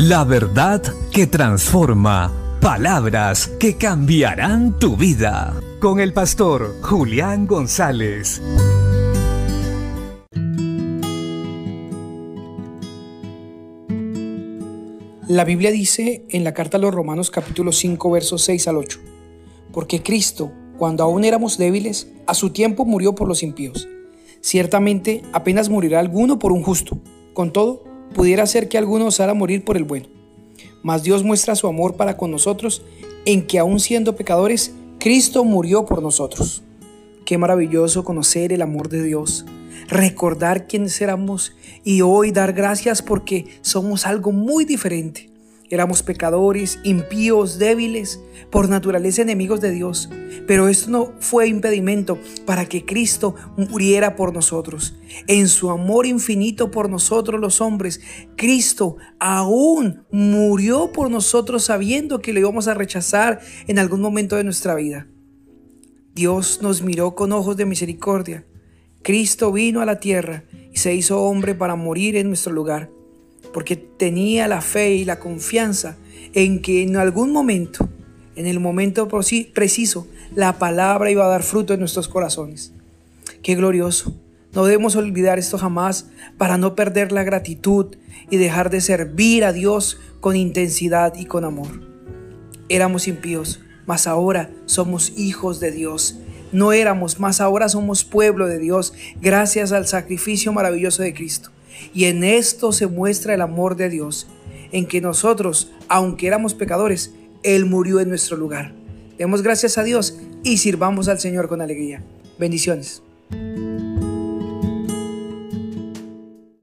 La verdad que transforma. Palabras que cambiarán tu vida. Con el pastor Julián González. La Biblia dice en la carta a los Romanos capítulo 5 versos 6 al 8, porque Cristo, cuando aún éramos débiles, a su tiempo murió por los impíos. Ciertamente apenas morirá alguno por un justo. Con todo, pudiera ser que alguno osara morir por el bueno. Mas Dios muestra su amor para con nosotros en que aun siendo pecadores, Cristo murió por nosotros. Qué maravilloso conocer el amor de Dios, recordar quiénes éramos y hoy dar gracias porque somos algo muy diferente. Éramos pecadores, impíos, débiles, por naturaleza enemigos de Dios. Pero esto no fue impedimento para que Cristo muriera por nosotros. En su amor infinito por nosotros los hombres, Cristo aún murió por nosotros sabiendo que lo íbamos a rechazar en algún momento de nuestra vida. Dios nos miró con ojos de misericordia. Cristo vino a la tierra y se hizo hombre para morir en nuestro lugar porque tenía la fe y la confianza en que en algún momento, en el momento preciso, la palabra iba a dar fruto en nuestros corazones. Qué glorioso. No debemos olvidar esto jamás para no perder la gratitud y dejar de servir a Dios con intensidad y con amor. Éramos impíos, mas ahora somos hijos de Dios. No éramos, mas ahora somos pueblo de Dios gracias al sacrificio maravilloso de Cristo. Y en esto se muestra el amor de Dios, en que nosotros, aunque éramos pecadores, Él murió en nuestro lugar. Demos gracias a Dios y sirvamos al Señor con alegría. Bendiciones.